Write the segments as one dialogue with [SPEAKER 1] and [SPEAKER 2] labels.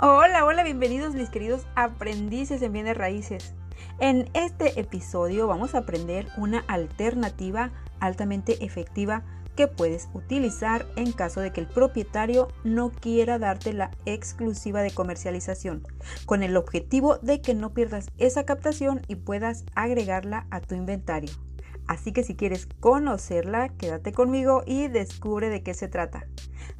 [SPEAKER 1] Hola, hola, bienvenidos mis queridos aprendices en bienes raíces. En este episodio vamos a aprender una alternativa altamente efectiva que puedes utilizar en caso de que el propietario no quiera darte la exclusiva de comercialización, con el objetivo de que no pierdas esa captación y puedas agregarla a tu inventario. Así que si quieres conocerla, quédate conmigo y descubre de qué se trata.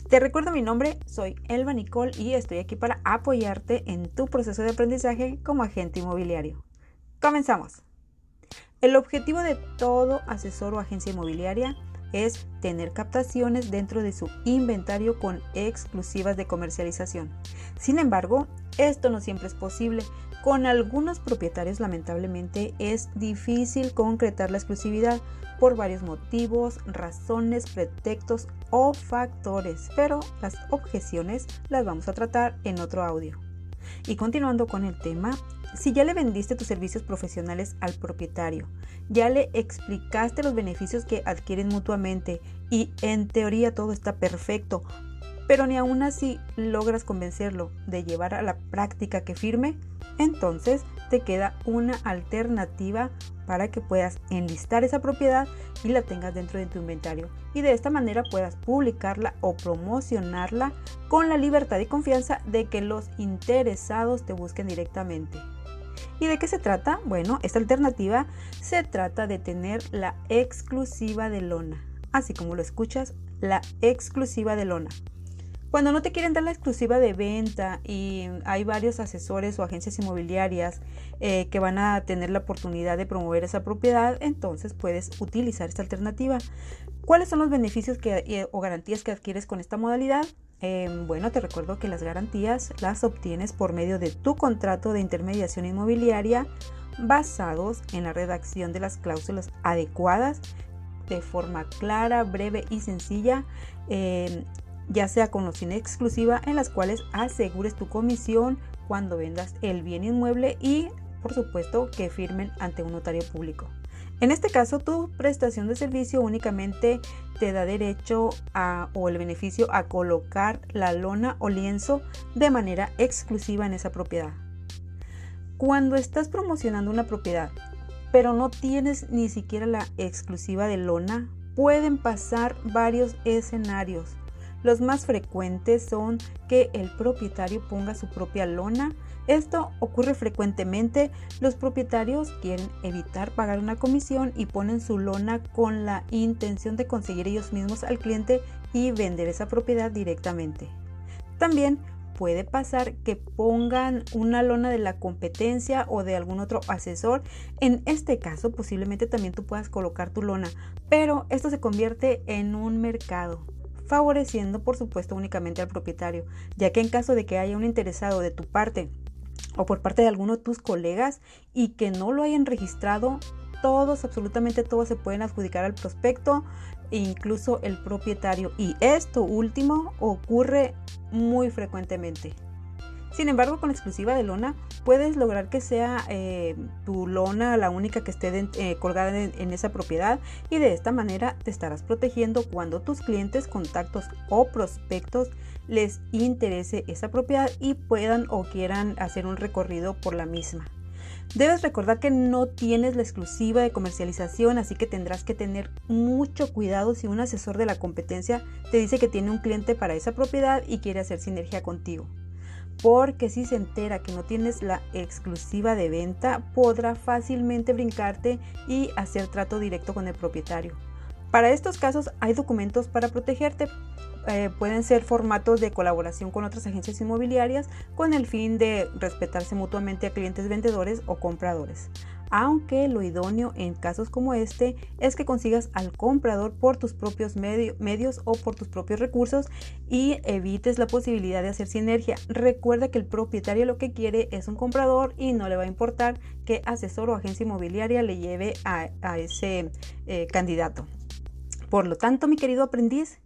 [SPEAKER 1] Te recuerdo mi nombre, soy Elba Nicole y estoy aquí para apoyarte en tu proceso de aprendizaje como agente inmobiliario. Comenzamos. El objetivo de todo asesor o agencia inmobiliaria es tener captaciones dentro de su inventario con exclusivas de comercialización. Sin embargo, esto no siempre es posible. Con algunos propietarios lamentablemente es difícil concretar la exclusividad por varios motivos, razones, pretextos o factores, pero las objeciones las vamos a tratar en otro audio. Y continuando con el tema, si ya le vendiste tus servicios profesionales al propietario, ya le explicaste los beneficios que adquieren mutuamente y en teoría todo está perfecto, pero ni aún así logras convencerlo de llevar a la práctica que firme, entonces te queda una alternativa para que puedas enlistar esa propiedad y la tengas dentro de tu inventario y de esta manera puedas publicarla o promocionarla con la libertad y confianza de que los interesados te busquen directamente. ¿Y de qué se trata? Bueno, esta alternativa se trata de tener la exclusiva de lona, así como lo escuchas, la exclusiva de lona. Cuando no te quieren dar la exclusiva de venta y hay varios asesores o agencias inmobiliarias eh, que van a tener la oportunidad de promover esa propiedad, entonces puedes utilizar esta alternativa. ¿Cuáles son los beneficios eh, o garantías que adquieres con esta modalidad? Em, bueno, te recuerdo que las garantías las obtienes por medio de tu contrato de intermediación inmobiliaria basados en la redacción de las cláusulas adecuadas de forma clara, breve y sencilla, ya sea con sin exclusiva en las cuales asegures tu comisión cuando vendas el bien inmueble y por supuesto que firmen ante un notario público. En este caso, tu prestación de servicio únicamente te da derecho o el beneficio a colocar la lona o lienzo de manera exclusiva en esa propiedad. Cuando estás promocionando una propiedad, pero no tienes ni siquiera la exclusiva de lona, pueden pasar varios escenarios. Los más frecuentes son que el propietario ponga su propia lona esto ocurre frecuentemente. Los propietarios quieren evitar pagar una comisión y ponen su lona con la intención de conseguir ellos mismos al cliente y vender esa propiedad directamente. También puede pasar que pongan una lona de la competencia o de algún otro asesor. En este caso posiblemente también tú puedas colocar tu lona, pero esto se convierte en un mercado favoreciendo por supuesto únicamente al propietario, ya que en caso de que haya un interesado de tu parte o por parte de alguno de tus colegas y que no lo hayan registrado, todos, absolutamente todos se pueden adjudicar al prospecto, incluso el propietario. Y esto último ocurre muy frecuentemente. Sin embargo, con la exclusiva de lona puedes lograr que sea eh, tu lona la única que esté eh, colgada en, esa propiedad y de esta manera te estarás protegiendo cuando tus clientes, contactos o prospectos les interese esa propiedad y puedan o quieran hacer un recorrido por la misma. Debes recordar que no tienes la exclusiva de comercialización, así que tendrás que tener mucho cuidado si un asesor de la competencia te dice que tiene un cliente para esa propiedad y quiere hacer sinergia contigo porque si se entera que no tienes la exclusiva de venta, podrá fácilmente brincarte y hacer trato directo con el propietario. Para estos casos hay documentos para protegerte. Eh, pueden ser formatos de colaboración con otras agencias inmobiliarias con el fin de respetarse mutuamente a clientes vendedores o compradores aunque lo idóneo en casos como este es que consigas al comprador por tus propios medios o por tus propios recursos y evites la posibilidad de hacer sinergia. Recuerda que el propietario lo que quiere es un comprador y no le va a importar qué asesor o agencia inmobiliaria le lleve a, ese eh, candidato. Por lo tanto, mi querido aprendiz,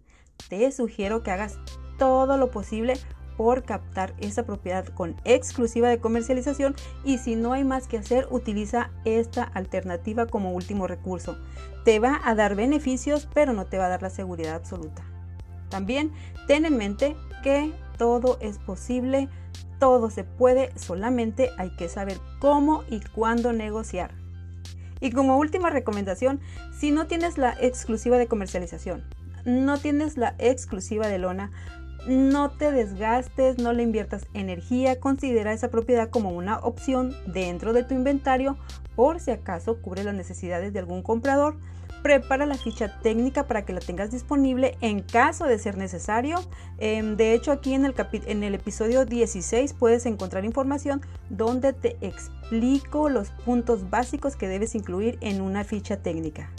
[SPEAKER 1] te sugiero que hagas todo lo posible por captar esa propiedad con exclusiva de comercialización y si no hay más que hacer, utiliza esta alternativa como último recurso. Te va a dar beneficios, pero no te va a dar la seguridad absoluta. También ten en mente que todo es posible, todo se puede, solamente hay que saber cómo y cuándo negociar. Y como última recomendación, si no tienes la exclusiva de comercialización, no tienes la exclusiva de lona, no te desgastes, no le inviertas energía, considera esa propiedad como una opción dentro de tu inventario por si acaso cubre las necesidades de algún comprador prepara la ficha técnica para que la tengas disponible en caso de ser necesario. Em, de hecho, aquí en el, en el episodio 16 puedes encontrar información donde te explico los puntos básicos que debes incluir en una ficha técnica.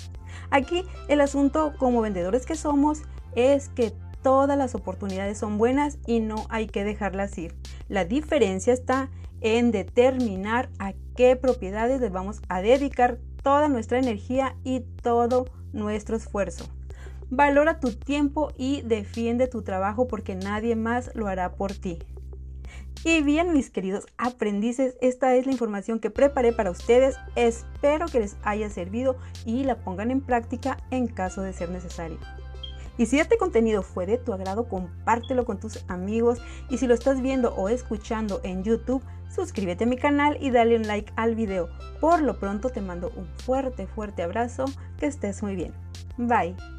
[SPEAKER 1] Aquí el asunto como vendedores que somos es que todas las oportunidades son buenas y no hay que dejarlas ir. La diferencia está en determinar a qué propiedades les vamos a dedicar toda nuestra energía y todo nuestro esfuerzo. Valora tu tiempo y defiende tu trabajo porque nadie más lo hará por ti. Y bien, mis queridos aprendices, esta es la información que preparé para ustedes. Espero que les haya servido y la pongan en práctica en caso de ser necesario. Y si este contenido fue de tu agrado, compártelo con tus amigos. Y si lo estás viendo o escuchando en YouTube, suscríbete a mi canal y dale un like al video. Por lo pronto te mando un fuerte, fuerte abrazo. Que estés muy bien. Bye.